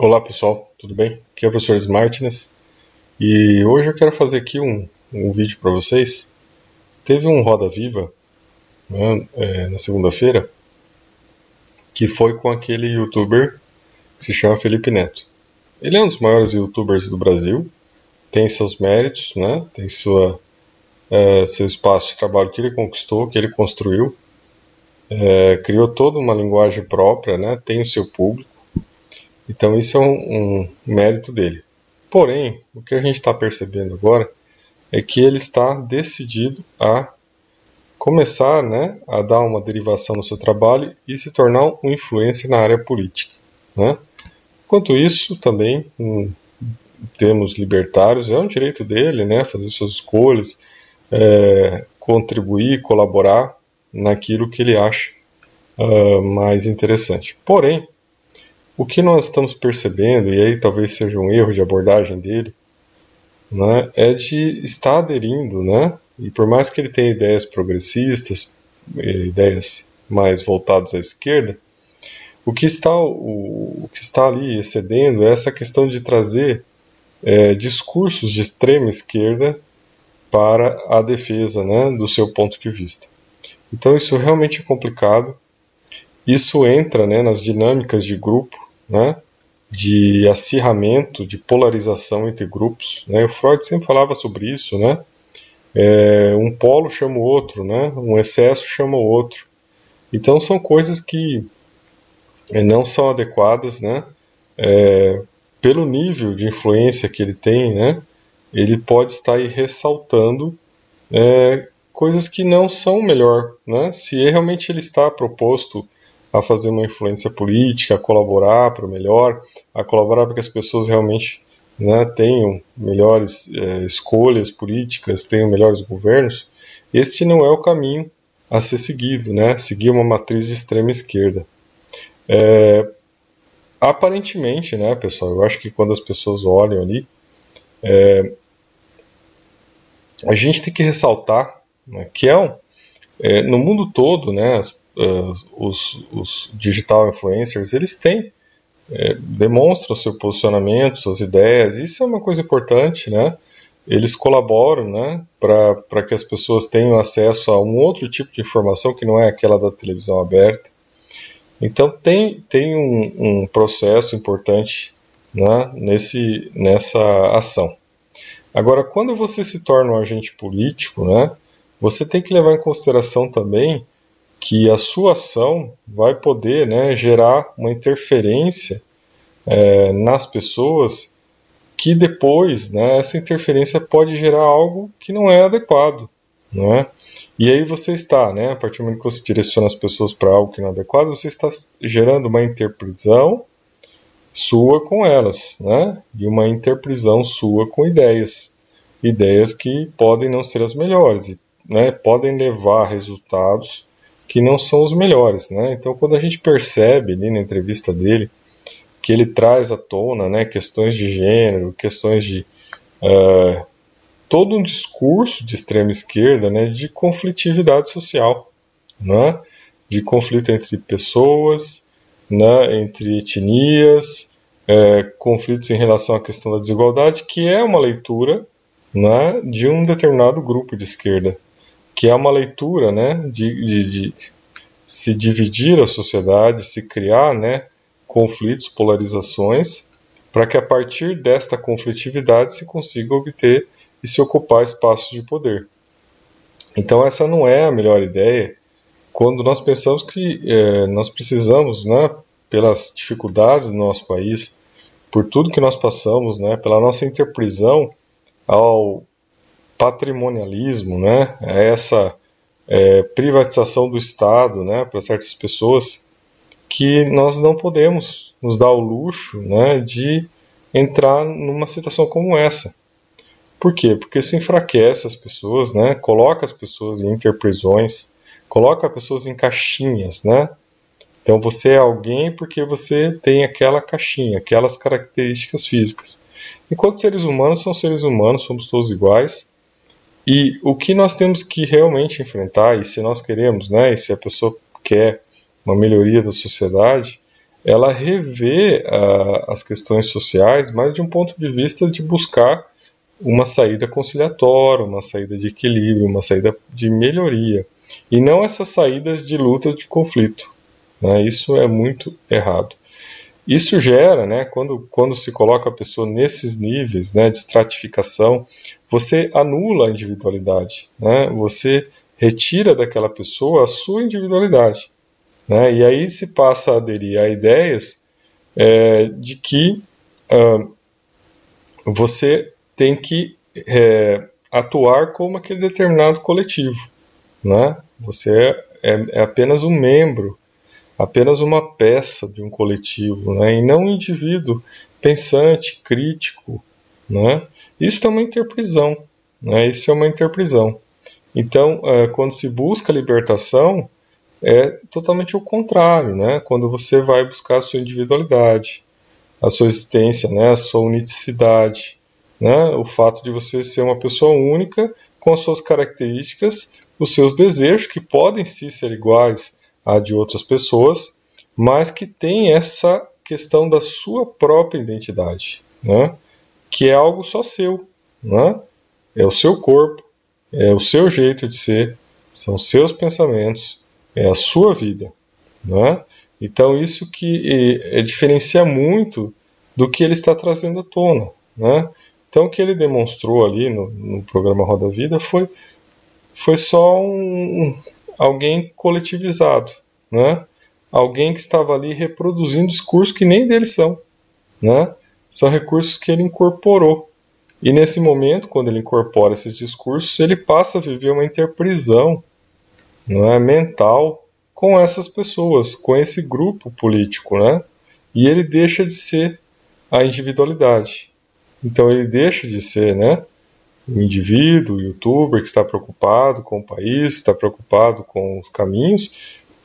Olá pessoal, tudo bem? Aqui é o professor Martins e hoje eu quero fazer aqui um, um vídeo para vocês. Teve um Roda Viva né, é, na segunda-feira que foi com aquele youtuber que se chama Felipe Neto. Ele é um dos maiores youtubers do Brasil, tem seus méritos, né, tem sua, é, seu espaço de trabalho que ele conquistou, que ele construiu, é, criou toda uma linguagem própria, né, tem o seu público então isso é um, um mérito dele. Porém, o que a gente está percebendo agora é que ele está decidido a começar né, a dar uma derivação no seu trabalho e se tornar um influência na área política. Né? Enquanto isso, também, em termos libertários, é um direito dele né, fazer suas escolhas, é, contribuir, colaborar naquilo que ele acha uh, mais interessante. Porém, o que nós estamos percebendo, e aí talvez seja um erro de abordagem dele, né, é de estar aderindo, né, e por mais que ele tenha ideias progressistas, ideias mais voltadas à esquerda, o que está, o, o que está ali excedendo é essa questão de trazer é, discursos de extrema esquerda para a defesa né, do seu ponto de vista. Então isso realmente é complicado. Isso entra né, nas dinâmicas de grupo né, de acirramento, de polarização entre grupos. Né? O Freud sempre falava sobre isso, né? É, um polo chama o outro, né? um excesso chama o outro. Então são coisas que é, não são adequadas, né? É, pelo nível de influência que ele tem, né? ele pode estar aí ressaltando é, coisas que não são melhor. Né? Se realmente ele está proposto a fazer uma influência política, a colaborar para o melhor, a colaborar para que as pessoas realmente né, tenham melhores é, escolhas políticas, tenham melhores governos, este não é o caminho a ser seguido, né? Seguir uma matriz de extrema esquerda. É, aparentemente, né, pessoal? Eu acho que quando as pessoas olham ali, é, a gente tem que ressaltar né, que é, um, é, no mundo todo, né, as, uh, os, os, digital influencers, eles têm, é, demonstram seu posicionamento, suas ideias, isso é uma coisa importante, né? Eles colaboram, né, para que as pessoas tenham acesso a um outro tipo de informação que não é aquela da televisão aberta. Então tem, tem um, um processo importante né, nesse, nessa ação. Agora, quando você se torna um agente político, né, você tem que levar em consideração também que a sua ação vai poder né, gerar uma interferência é, nas pessoas que depois né, essa interferência pode gerar algo que não é adequado. É? E aí você está, né, a partir do momento que você direciona as pessoas para algo que não é adequado, você está gerando uma interprisão sua com elas, né, e uma interprisão sua com ideias. Ideias que podem não ser as melhores, né, podem levar a resultados que não são os melhores, né? Então, quando a gente percebe ali na entrevista dele que ele traz à tona, né, questões de gênero, questões de uh, todo um discurso de extrema esquerda, né, de conflitividade social, né, de conflito entre pessoas, né, entre etnias, é, conflitos em relação à questão da desigualdade, que é uma leitura né, de um determinado grupo de esquerda que é uma leitura né, de, de, de se dividir a sociedade, se criar né, conflitos, polarizações, para que a partir desta conflitividade se consiga obter e se ocupar espaços de poder. Então essa não é a melhor ideia quando nós pensamos que é, nós precisamos, né, pelas dificuldades do nosso país, por tudo que nós passamos, né, pela nossa interprisão ao patrimonialismo, né, é essa é, privatização do Estado né, para certas pessoas, que nós não podemos nos dar o luxo né, de entrar numa situação como essa. Por quê? Porque isso enfraquece as pessoas, né, coloca as pessoas em interprisões, coloca as pessoas em caixinhas, né? Então você é alguém porque você tem aquela caixinha, aquelas características físicas. Enquanto seres humanos são seres humanos, somos todos iguais, e o que nós temos que realmente enfrentar, e se nós queremos, né, e se a pessoa quer uma melhoria da sociedade, ela revê uh, as questões sociais, mas de um ponto de vista de buscar uma saída conciliatória, uma saída de equilíbrio, uma saída de melhoria, e não essas saídas de luta de conflito. Né? Isso é muito errado. Isso gera, né, quando, quando se coloca a pessoa nesses níveis né, de estratificação, você anula a individualidade, né? você retira daquela pessoa a sua individualidade. Né? E aí se passa a aderir a ideias é, de que uh, você tem que é, atuar como aquele determinado coletivo. Né? Você é, é, é apenas um membro, apenas uma peça de um coletivo, né? e não um indivíduo pensante, crítico. Né? Isso é uma interprisão. Né? Isso é uma interprisão. Então, uh, quando se busca libertação, é totalmente o contrário, né? Quando você vai buscar a sua individualidade, a sua existência, né? A sua unicidade, né? O fato de você ser uma pessoa única com as suas características, os seus desejos que podem sim ser iguais de outras pessoas, mas que tem essa questão da sua própria identidade, né? Que é algo só seu, né? É o seu corpo, é o seu jeito de ser, são seus pensamentos, é a sua vida. Né? Então, isso que é, diferencia muito do que ele está trazendo à tona. Né? Então, o que ele demonstrou ali no, no programa Roda Vida foi, foi só um, alguém coletivizado. Né? Alguém que estava ali reproduzindo discursos que nem deles são. Né? São recursos que ele incorporou. E nesse momento, quando ele incorpora esses discursos, ele passa a viver uma interprisão não é, mental com essas pessoas, com esse grupo político, né? E ele deixa de ser a individualidade. Então ele deixa de ser, né? O indivíduo, o youtuber que está preocupado com o país, está preocupado com os caminhos,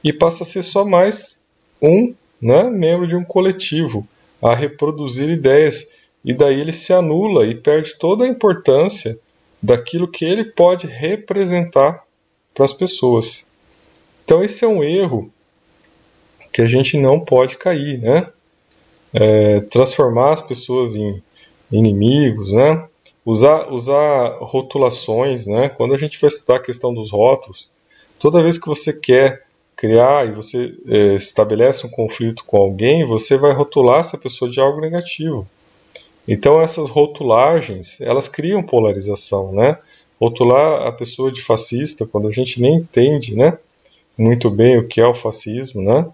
e passa a ser só mais um né, membro de um coletivo, a reproduzir ideias. E daí ele se anula e perde toda a importância daquilo que ele pode representar para as pessoas. Então esse é um erro que a gente não pode cair, né? É, transformar as pessoas em inimigos, né? Usar, usar rotulações, né? Quando a gente vai estudar a questão dos rótulos, toda vez que você quer criar e você é, estabelece um conflito com alguém, você vai rotular essa pessoa de algo negativo. Então essas rotulagens, elas criam polarização, né? rotular a pessoa de fascista quando a gente nem entende, né, muito bem o que é o fascismo, né?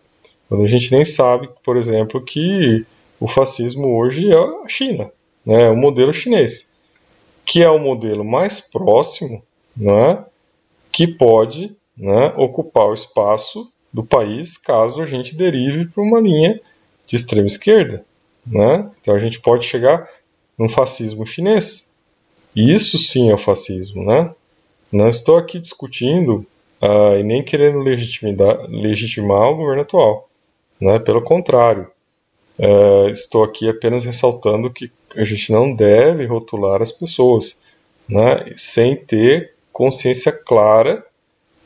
Quando a gente nem sabe, por exemplo, que o fascismo hoje é a China, né? É o modelo chinês, que é o modelo mais próximo, né, que pode, né, ocupar o espaço do país caso a gente derive para uma linha de extrema esquerda, né? Então a gente pode chegar num fascismo chinês, isso sim é o fascismo, né? Não estou aqui discutindo uh, e nem querendo legitimar o governo atual, né? Pelo contrário, uh, estou aqui apenas ressaltando que a gente não deve rotular as pessoas, né? Sem ter consciência clara,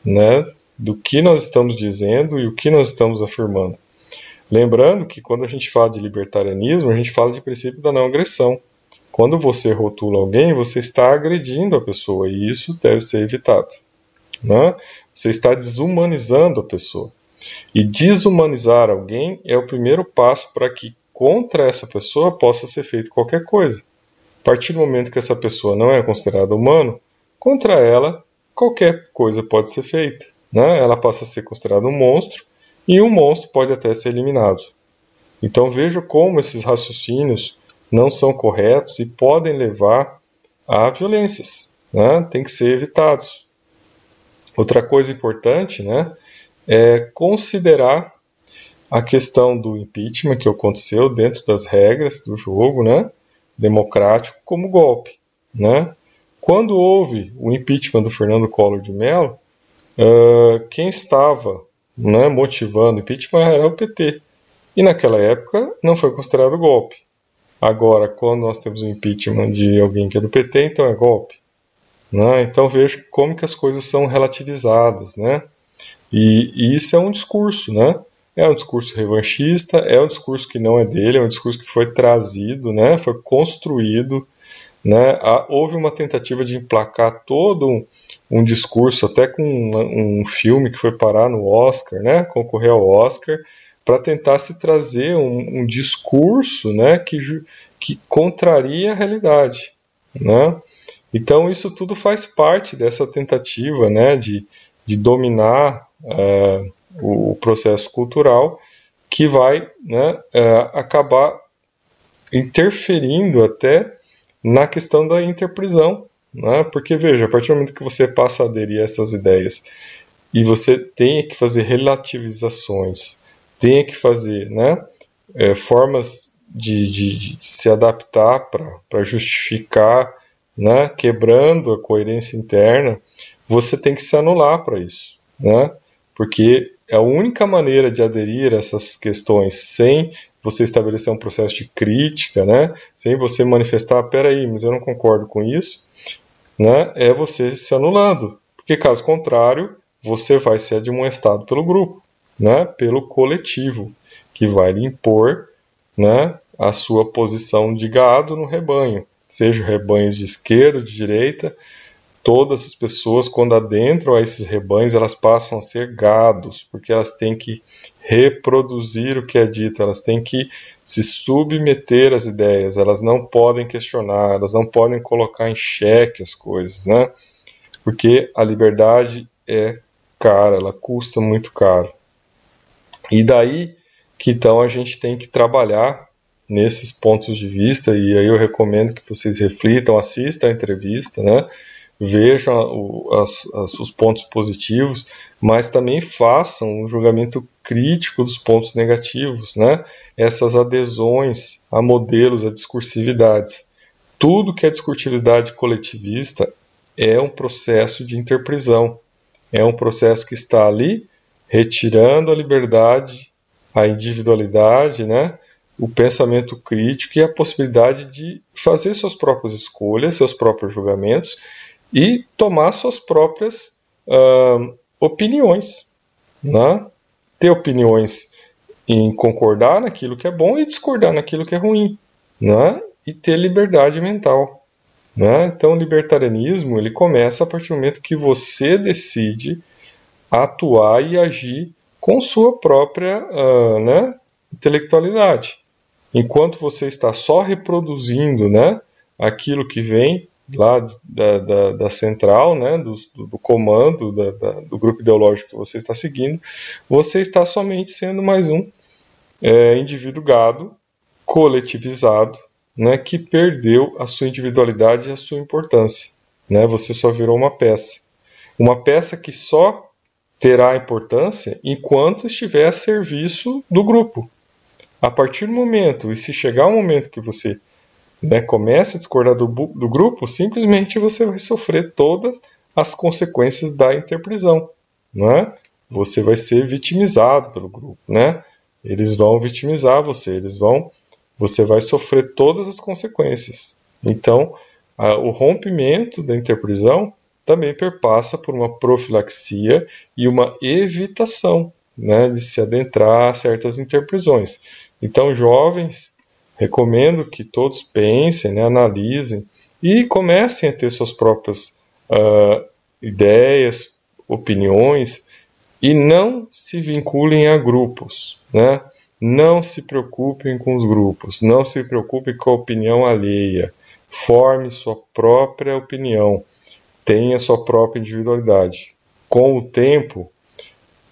né? Do que nós estamos dizendo e o que nós estamos afirmando. Lembrando que quando a gente fala de libertarianismo, a gente fala de princípio da não agressão. Quando você rotula alguém, você está agredindo a pessoa e isso deve ser evitado. Né? Você está desumanizando a pessoa. E desumanizar alguém é o primeiro passo para que contra essa pessoa possa ser feito qualquer coisa. A partir do momento que essa pessoa não é considerada humano, contra ela qualquer coisa pode ser feita. Né? Ela passa a ser considerada um monstro e um monstro pode até ser eliminado. Então veja como esses raciocínios não são corretos e podem levar a violências. Né? Tem que ser evitados. Outra coisa importante né, é considerar a questão do impeachment que aconteceu dentro das regras do jogo né, democrático como golpe. Né? Quando houve o impeachment do Fernando Collor de Mello, uh, quem estava né, motivando o impeachment era o PT. E naquela época não foi considerado golpe. Agora, quando nós temos o impeachment de alguém que é do PT, então é golpe. Né? Então vejo como que as coisas são relativizadas, né? E, e, isso é um discurso, né? é um discurso revanchista, é um discurso que não é dele, é um discurso que foi trazido, né, foi construído, né, houve uma tentativa de emplacar todo um, um discurso, até com um, um, filme que foi parar no Oscar, né, concorrer ao Oscar, para tentar se trazer um, um, discurso, né, que, que contraria a realidade, né. Então isso tudo faz parte dessa tentativa, né, de, de dominar uh, o processo cultural que vai né, é, acabar interferindo até na questão da interprisão. Né? Porque, veja, a partir do momento que você passa a aderir a essas ideias e você tem que fazer relativizações, tem que fazer né, é, formas de, de, de, se adaptar para justificar, né, quebrando a coerência interna, você tem que se anular para isso. Né? Porque é a única maneira de aderir a essas questões sem você estabelecer um processo de crítica, né? Sem você manifestar, peraí, mas eu não concordo com isso, né? É você se anulando. Porque caso contrário, você vai ser admoestado pelo grupo, né? Pelo coletivo, que vai lhe impor, né? A sua posição de gado no rebanho, seja o rebanho de esquerda, de direita, todas as pessoas, quando adentram a esses rebanhos, elas passam a ser gados, porque elas têm que reproduzir o que é dito, elas têm que se submeter às ideias, elas não podem questionar, elas não podem colocar em xeque as coisas, né? Porque a liberdade é cara, ela custa muito caro. E daí que então a gente tem que trabalhar nesses pontos de vista, e aí eu recomendo que vocês reflitam, assistam a entrevista, né? Vejam o, as, as, os pontos positivos, mas também façam um julgamento crítico dos pontos negativos, né? essas adesões a modelos, a discursividades. Tudo que é discursividade coletivista é um processo de interprisão, é um processo que está ali retirando a liberdade, a individualidade, né? o pensamento crítico e a possibilidade de fazer suas próprias escolhas, seus próprios julgamentos e tomar suas próprias uh, opiniões. Né? Ter opiniões em concordar naquilo que é bom e discordar naquilo que é ruim. Né? E ter liberdade mental. Né? Então, o libertarianismo ele começa a partir do momento que você decide atuar e agir com sua própria uh, né, intelectualidade. Enquanto você está só reproduzindo né, aquilo que vem lá da, da, da central, né, do, do comando, da, da, do grupo ideológico que você está seguindo, você está somente sendo mais um é, indivíduo gado, coletivizado, né, que perdeu a sua individualidade e a sua importância. Né, você só virou uma peça. Uma peça que só terá importância enquanto estiver a serviço do grupo. A partir do momento, e se chegar o momento que você né, começa a discordar do, do grupo, simplesmente você vai sofrer todas as consequências da interprisão, não é? Você vai ser vitimizado pelo grupo, né? Eles vão vitimizar você, eles vão, você vai sofrer todas as consequências. Então, a, o rompimento da interprisão também perpassa por uma profilaxia e uma evitação, né, de se adentrar a certas interprisões. Então, jovens Recomendo que todos pensem, né, analisem e comecem a ter suas próprias uh, ideias, opiniões e não se vinculem a grupos, né? Não se preocupem com os grupos, não se preocupem com a opinião alheia. Forme sua própria opinião, tenha sua própria individualidade. Com o tempo,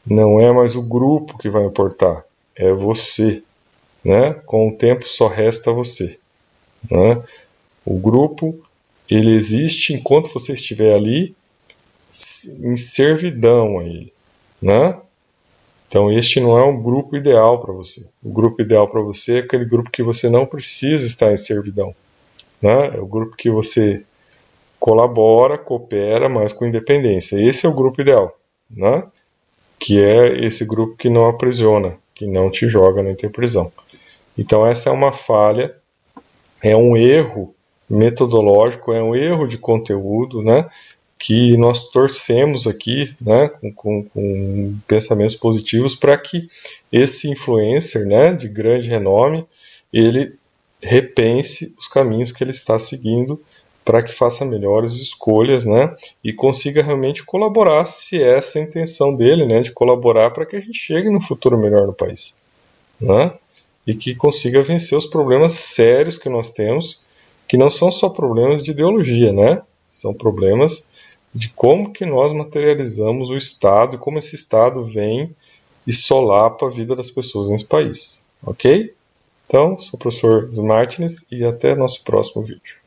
não é mais o grupo que vai importar, é você né? Com o tempo só resta você, né? O grupo ele existe enquanto você estiver ali em servidão a ele, né? Então este não é um grupo ideal para você. O grupo ideal para você é aquele grupo que você não precisa estar em servidão, né? É o grupo que você colabora, coopera, mas com independência. Esse é o grupo ideal, né? Que é esse grupo que não aprisiona, que não te joga na interprisão. Então, essa é uma falha, é um erro metodológico, é um erro de conteúdo, né? que nós torcemos aqui, né, com, com, com pensamentos positivos para que esse influencer, né, de grande renome, ele repense os caminhos que ele está seguindo para que faça melhores escolhas, né, e consiga realmente colaborar, se é essa a intenção dele, né, de colaborar para que a gente chegue no futuro melhor no país, né, e que consiga vencer os problemas sérios que nós temos, que não são só problemas de ideologia, né, são problemas de como que nós materializamos o Estado e como esse Estado vem e solapa a vida das pessoas nesse país, ok? Então, sou o professor Martins e até nosso próximo vídeo.